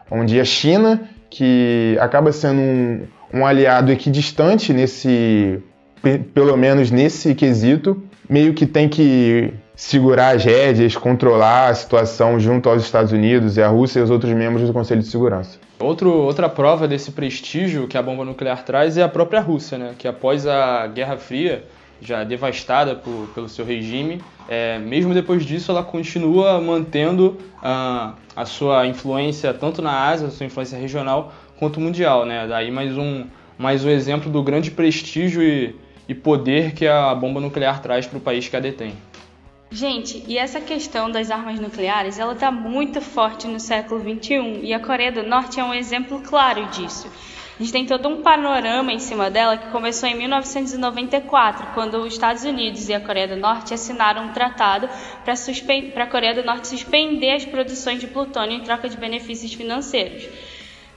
onde a China, que acaba sendo um, um aliado equidistante nesse, pelo menos nesse quesito, meio que tem que segurar as rédeas, controlar a situação junto aos Estados Unidos e a Rússia e os outros membros do Conselho de Segurança. Outro, outra prova desse prestígio que a bomba nuclear traz é a própria Rússia, né? que após a Guerra Fria, já devastada por, pelo seu regime, é, mesmo depois disso ela continua mantendo a, a sua influência tanto na Ásia, a sua influência regional, quanto mundial. Né? Daí mais um, mais um exemplo do grande prestígio e, e poder que a bomba nuclear traz para o país que a detém. Gente, e essa questão das armas nucleares, ela está muito forte no século XXI e a Coreia do Norte é um exemplo claro disso. A gente tem todo um panorama em cima dela que começou em 1994, quando os Estados Unidos e a Coreia do Norte assinaram um tratado para a Coreia do Norte suspender as produções de plutônio em troca de benefícios financeiros.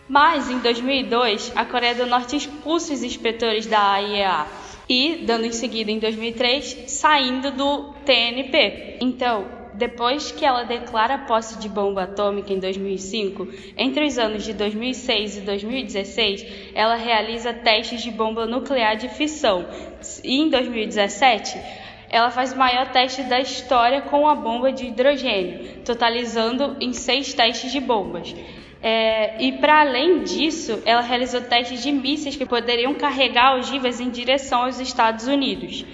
Mas, em 2002, a Coreia do Norte expulsa os inspetores da AIEA e, dando em seguida em 2003, saindo do TNP. Então, depois que ela declara posse de bomba atômica em 2005, entre os anos de 2006 e 2016, ela realiza testes de bomba nuclear de fissão. E em 2017, ela faz o maior teste da história com a bomba de hidrogênio, totalizando em seis testes de bombas. É, e para além disso, ela realizou testes de mísseis que poderiam carregar ogivas em direção aos Estados Unidos.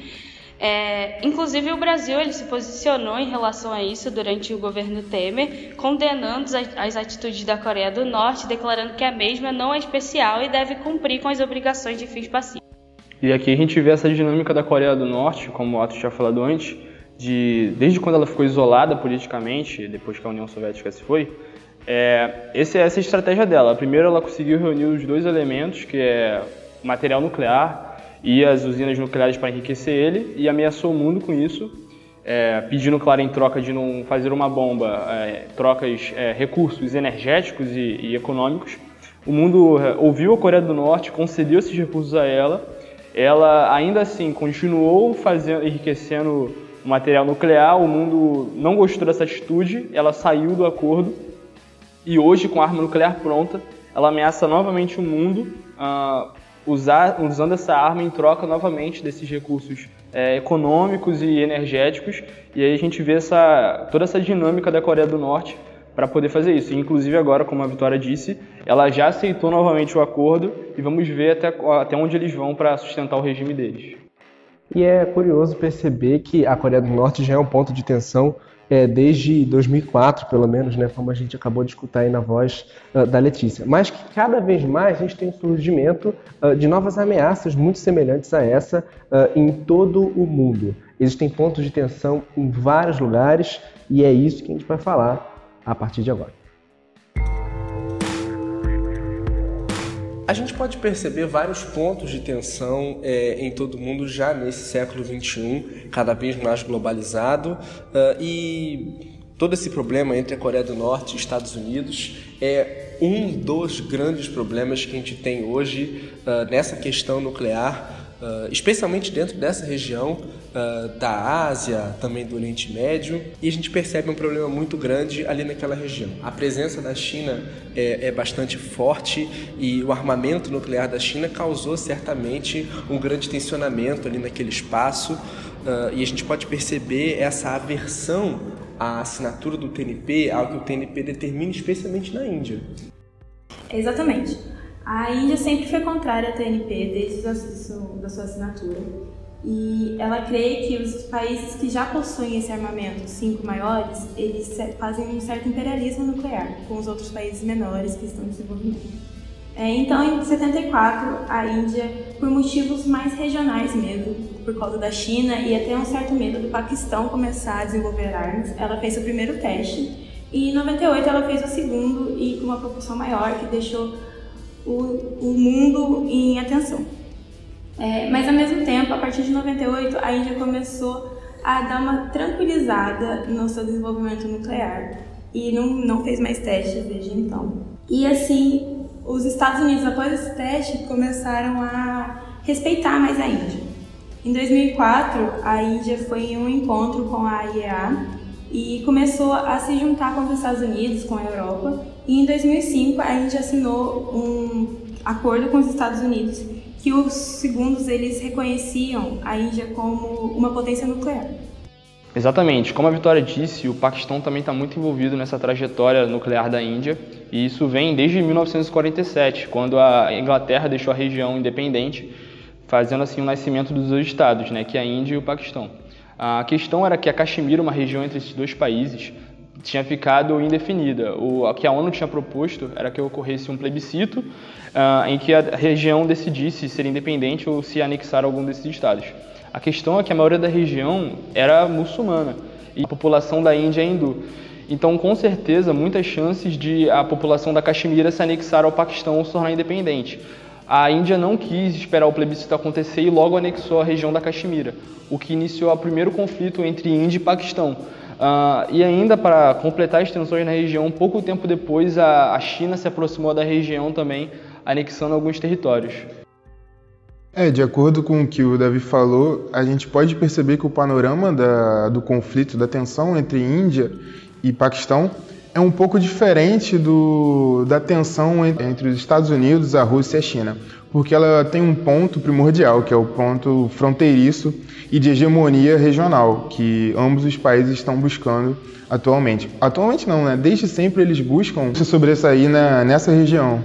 É, inclusive o Brasil ele se posicionou em relação a isso durante o governo Temer, condenando as, as atitudes da Coreia do Norte, declarando que a mesma não é especial e deve cumprir com as obrigações de fins pacíficos. E aqui a gente vê essa dinâmica da Coreia do Norte, como o Atos tinha falado antes, de desde quando ela ficou isolada politicamente, depois que a União Soviética se foi, é, essa é a estratégia dela. Primeiro, ela conseguiu reunir os dois elementos, que é material nuclear e as usinas nucleares para enriquecer ele, e ameaçou o mundo com isso, é, pedindo, claro, em troca de não fazer uma bomba, é, trocas, é, recursos energéticos e, e, econômicos. O mundo é, ouviu a Coreia do Norte, concedeu esses recursos a ela. Ela, ainda assim, continuou fazendo, enriquecendo o material nuclear. O mundo não gostou dessa atitude, ela saiu do acordo e hoje, com a arma nuclear pronta, ela ameaça novamente o mundo, uh, usar, usando essa arma em troca novamente desses recursos é, econômicos e energéticos. E aí a gente vê essa, toda essa dinâmica da Coreia do Norte para poder fazer isso. E, inclusive agora, como a Vitória disse, ela já aceitou novamente o acordo e vamos ver até, até onde eles vão para sustentar o regime deles. E é curioso perceber que a Coreia do Norte já é um ponto de tensão é, desde 2004, pelo menos, né, como a gente acabou de escutar aí na voz uh, da Letícia. Mas que cada vez mais a gente tem o surgimento uh, de novas ameaças muito semelhantes a essa uh, em todo o mundo. Existem pontos de tensão em vários lugares e é isso que a gente vai falar a partir de agora. A gente pode perceber vários pontos de tensão é, em todo mundo já nesse século XXI, cada vez mais globalizado, uh, e todo esse problema entre a Coreia do Norte e Estados Unidos é um dos grandes problemas que a gente tem hoje uh, nessa questão nuclear Uh, especialmente dentro dessa região uh, da Ásia, também do Oriente Médio, e a gente percebe um problema muito grande ali naquela região. A presença da China é, é bastante forte e o armamento nuclear da China causou certamente um grande tensionamento ali naquele espaço, uh, e a gente pode perceber essa aversão à assinatura do TNP, algo que o TNP determina especialmente na Índia. Exatamente. A Índia sempre foi contrária à TNP desde a sua assinatura. E ela crê que os países que já possuem esse armamento, os cinco maiores, eles fazem um certo imperialismo nuclear com os outros países menores que estão em desenvolvimento. É, então, em 74, a Índia, por motivos mais regionais mesmo, por causa da China e até um certo medo do Paquistão começar a desenvolver armas, ela fez o primeiro teste. E em 98 ela fez o segundo e com uma proporção maior que deixou o, o mundo em atenção. É, mas ao mesmo tempo, a partir de 98, a Índia começou a dar uma tranquilizada no seu desenvolvimento nuclear e não, não fez mais testes desde então. E assim, os Estados Unidos, após esse teste, começaram a respeitar mais a Índia. Em 2004, a Índia foi em um encontro com a IEA e começou a se juntar com os Estados Unidos, com a Europa. E em 2005, a Índia assinou um acordo com os Estados Unidos que os segundos eles reconheciam a Índia como uma potência nuclear. Exatamente. Como a Vitória disse, o Paquistão também está muito envolvido nessa trajetória nuclear da Índia, e isso vem desde 1947, quando a Inglaterra deixou a região independente, fazendo assim o nascimento dos dois estados, né, que é a Índia e o Paquistão. A questão era que a Caxemira, uma região entre esses dois países, tinha ficado indefinida. O que a ONU tinha proposto era que ocorresse um plebiscito uh, em que a região decidisse ser independente ou se anexar a algum desses estados. A questão é que a maioria da região era muçulmana e a população da Índia é hindu. Então, com certeza, muitas chances de a população da Caxemira se anexar ao Paquistão ou se tornar independente. A Índia não quis esperar o plebiscito acontecer e logo anexou a região da Caxemira, o que iniciou o primeiro conflito entre Índia e Paquistão. Uh, e ainda para completar as tensões na região, pouco tempo depois a, a China se aproximou da região também, anexando alguns territórios. É, de acordo com o que o Davi falou, a gente pode perceber que o panorama da, do conflito, da tensão entre Índia e Paquistão é um pouco diferente do, da tensão entre os Estados Unidos, a Rússia e a China, porque ela tem um ponto primordial, que é o ponto fronteiriço e de hegemonia regional, que ambos os países estão buscando atualmente. Atualmente não, né? Desde sempre eles buscam se sobressair na, nessa região.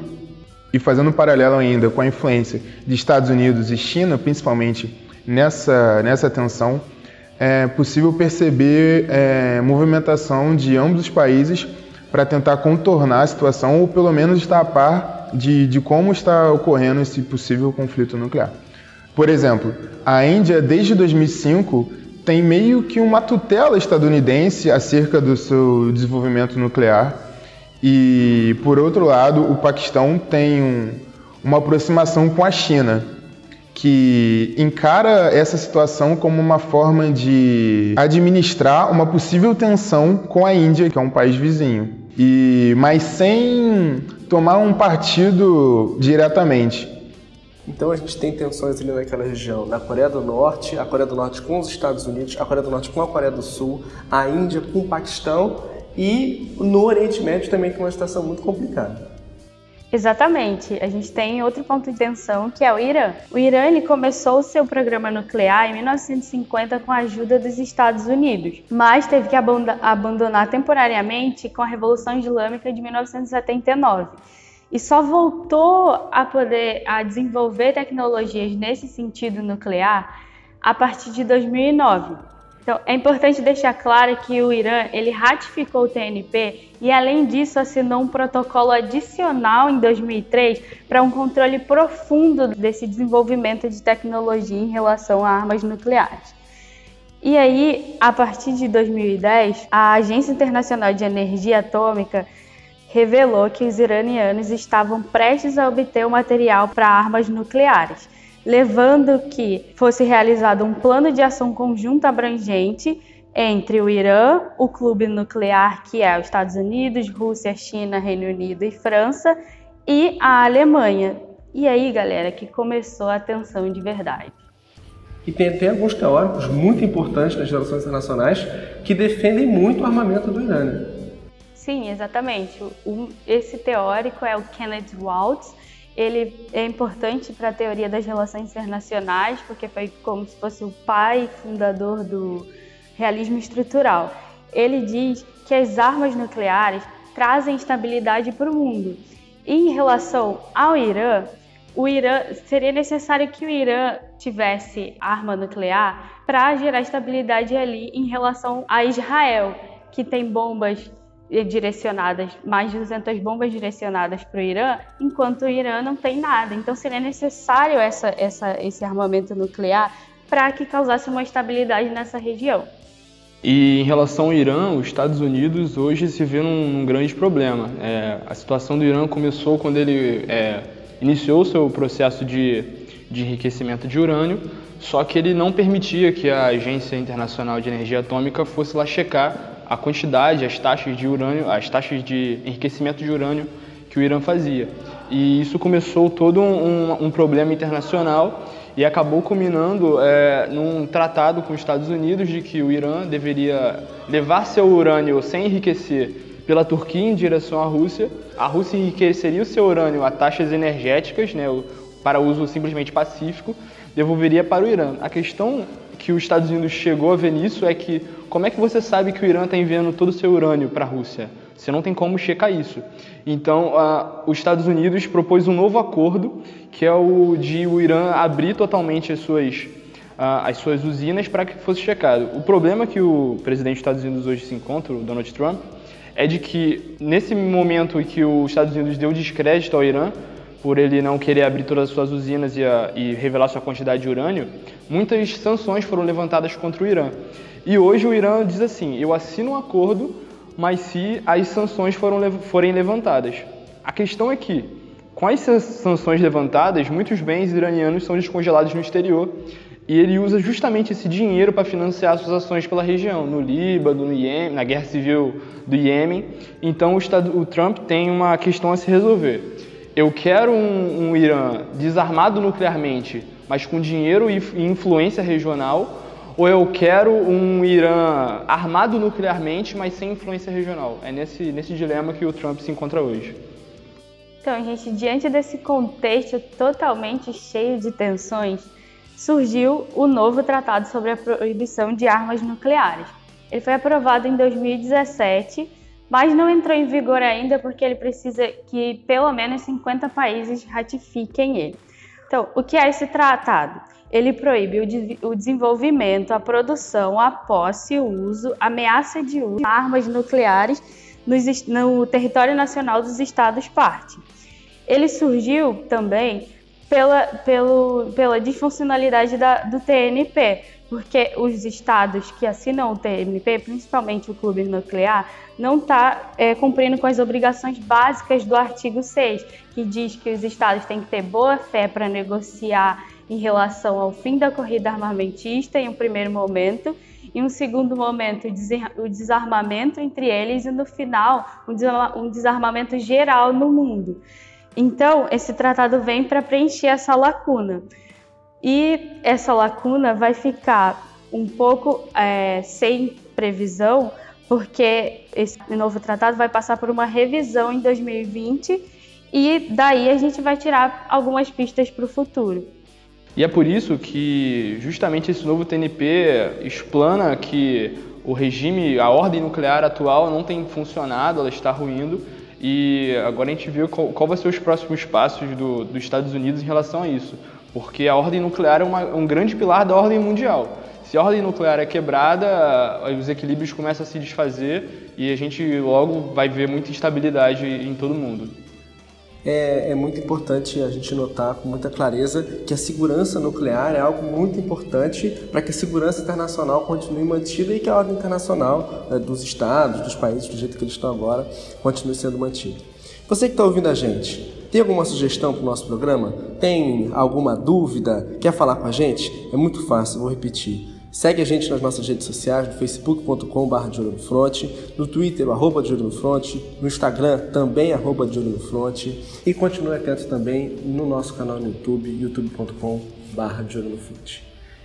E fazendo um paralelo ainda com a influência de Estados Unidos e China, principalmente nessa, nessa tensão, é possível perceber é, movimentação de ambos os países para tentar contornar a situação ou pelo menos estar a par de, de como está ocorrendo esse possível conflito nuclear. Por exemplo, a Índia, desde 2005, tem meio que uma tutela estadunidense acerca do seu desenvolvimento nuclear e, por outro lado, o Paquistão tem um, uma aproximação com a China, que encara essa situação como uma forma de administrar uma possível tensão com a Índia, que é um país vizinho. E mas sem tomar um partido diretamente. Então a gente tem tensões ali naquela região, na Coreia do Norte, a Coreia do Norte com os Estados Unidos, a Coreia do Norte com a Coreia do Sul, a Índia com o Paquistão e no Oriente Médio também tem uma situação muito complicada. Exatamente. A gente tem outro ponto de tensão que é o Irã. O Irã ele começou o seu programa nuclear em 1950 com a ajuda dos Estados Unidos, mas teve que abandonar temporariamente com a Revolução Islâmica de 1979 e só voltou a poder a desenvolver tecnologias nesse sentido nuclear a partir de 2009. Então, é importante deixar claro que o Irã ele ratificou o TNP e, além disso, assinou um protocolo adicional em 2003 para um controle profundo desse desenvolvimento de tecnologia em relação a armas nucleares. E aí, a partir de 2010, a Agência Internacional de Energia Atômica revelou que os iranianos estavam prestes a obter o material para armas nucleares levando que fosse realizado um plano de ação conjunta abrangente entre o Irã, o clube nuclear que é os Estados Unidos, Rússia, China, Reino Unido e França, e a Alemanha. E aí, galera, que começou a tensão de verdade. E tem, tem alguns teóricos muito importantes nas relações internacionais que defendem muito o armamento do Irã. Né? Sim, exatamente. O, esse teórico é o Kenneth Waltz, ele é importante para a teoria das relações internacionais, porque foi como se fosse o pai fundador do realismo estrutural. Ele diz que as armas nucleares trazem estabilidade para o mundo. E em relação ao Irã, o Irã seria necessário que o Irã tivesse arma nuclear para gerar estabilidade ali em relação a Israel, que tem bombas direcionadas, mais de 200 bombas direcionadas para o Irã, enquanto o Irã não tem nada. Então seria necessário essa, essa, esse armamento nuclear para que causasse uma estabilidade nessa região. E em relação ao Irã, os Estados Unidos hoje se vê num, num grande problema. É, a situação do Irã começou quando ele é, iniciou seu processo de, de enriquecimento de urânio, só que ele não permitia que a Agência Internacional de Energia Atômica fosse lá checar a quantidade, as taxas de urânio, as taxas de enriquecimento de urânio que o Irã fazia. E isso começou todo um, um, problema internacional e acabou culminando é, num tratado com os Estados Unidos de que o Irã deveria levar seu urânio sem enriquecer pela Turquia em direção à Rússia. A Rússia enriqueceria o seu urânio a taxas energéticas, né, para uso simplesmente pacífico, devolveria para o Irã. A questão que os Estados Unidos chegou a ver nisso é que como é que você sabe que o Irã está enviando todo o seu urânio para a Rússia? Você não tem como checar isso. Então, os Estados Unidos propôs um novo acordo, que é o de o Irã abrir totalmente as suas, as suas usinas para que fosse checado. O problema que o presidente dos Estados Unidos hoje se encontra, o Donald Trump, é de que nesse momento em que os Estados Unidos deu descrédito ao Irã, por ele não querer abrir todas as suas usinas e, a, e revelar sua quantidade de urânio, muitas sanções foram levantadas contra o Irã. E hoje o Irã diz assim: eu assino um acordo mas se as sanções foram, forem levantadas. A questão é que, com as sanções levantadas, muitos bens iranianos são descongelados no exterior e ele usa justamente esse dinheiro para financiar suas ações pela região, no Líbano, no Iêmen, na guerra civil do Iêmen. Então o, Estado, o Trump tem uma questão a se resolver. Eu quero um, um Irã desarmado nuclearmente, mas com dinheiro e influência regional, ou eu quero um Irã armado nuclearmente, mas sem influência regional. É nesse, nesse dilema que o Trump se encontra hoje. Então, gente, diante desse contexto totalmente cheio de tensões, surgiu o novo Tratado sobre a Proibição de Armas Nucleares. Ele foi aprovado em 2017, mas não entrou em vigor ainda porque ele precisa que pelo menos 50 países ratifiquem ele. Então, o que é esse tratado? Ele proíbe o, desenvolvimento, a produção, a posse, o uso, ameaça de uso de armas nucleares no território nacional dos Estados-parte. Ele surgiu também pela, pelo, pela disfuncionalidade da, do TNP, porque os estados que assinam o TNP, principalmente o clube nuclear, não está é, cumprindo com as obrigações básicas do artigo 6, que diz que os estados têm que ter boa fé para negociar em relação ao fim da corrida armamentista em um primeiro momento, em um segundo momento o desarmamento entre eles e no final um desarmamento geral no mundo. Então esse tratado vem para preencher essa lacuna e essa lacuna vai ficar um pouco é, sem previsão porque esse novo tratado vai passar por uma revisão em 2020 e daí a gente vai tirar algumas pistas para o futuro. E é por isso que justamente esse novo TNP explana que o regime, a ordem nuclear atual não tem funcionado, ela está ruindo. E agora a gente viu qual, qual vai ser os próximos passos do, dos Estados Unidos em relação a isso. Porque a ordem nuclear é uma, um grande pilar da ordem mundial. Se a ordem nuclear é quebrada, os equilíbrios começam a se desfazer e a gente logo vai ver muita instabilidade em todo mundo é, é, muito importante a gente notar com muita clareza que a segurança nuclear é algo muito importante para que a segurança internacional continue mantida e que a ordem internacional né, dos estados, dos países, do jeito que eles estão agora, continue sendo mantida. Você que está ouvindo a gente, tem alguma sugestão para o nosso programa? Tem alguma dúvida? Quer falar com a gente? É muito fácil, vou repetir Segue a gente nas nossas redes sociais, no facebook.com.br de olho no front, no twitter, arroba de olho no front, no instagram, também arroba de olho no front, e continue atento também no nosso canal no YouTube, youtube.com.br de olho no front.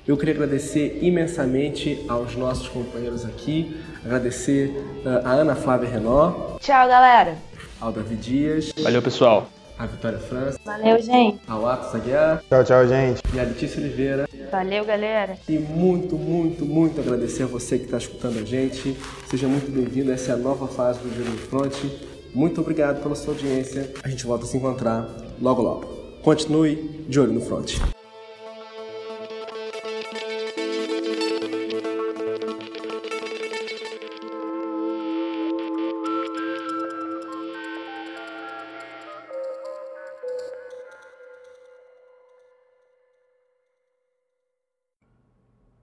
Eu queria agradecer imensamente aos nossos companheiros aqui, agradecer uh, a Ana Flávia Renó. Tchau, galera. Ao Davi Dias. Valeu, pessoal a Vitória França. Valeu, gente. Ao Atos Aguiar. Tchau, tchau, gente. E a Letícia Oliveira. Valeu, galera. E muito, muito, muito agradecer a você que está escutando a gente. Seja muito bem-vindo. Essa é a nova fase do Júlio Front. Muito obrigado pela sua audiência. A gente volta a se encontrar logo, logo. Continue de olho no front.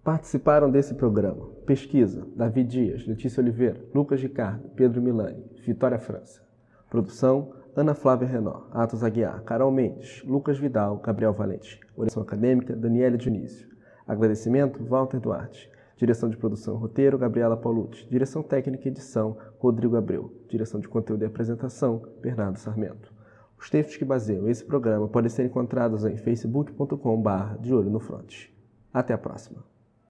Participaram desse programa Pesquisa, Davi Dias, Letícia Oliveira, Lucas Ricardo, Pedro Milani, Vitória França. Produção, Ana Flávia Renó, Atos Aguiar, Carol Mendes, Lucas Vidal, Gabriel Valente. Orientação acadêmica, Daniela Dionísio. Agradecimento, Walter Duarte. Direção de produção roteiro, Gabriela Paulucci. Direção técnica e edição, Rodrigo Abreu. Direção de conteúdo e apresentação, Bernardo Sarmento. Os textos que baseiam esse programa podem ser encontrados em facebook.com.br de olho no front. Até a próxima.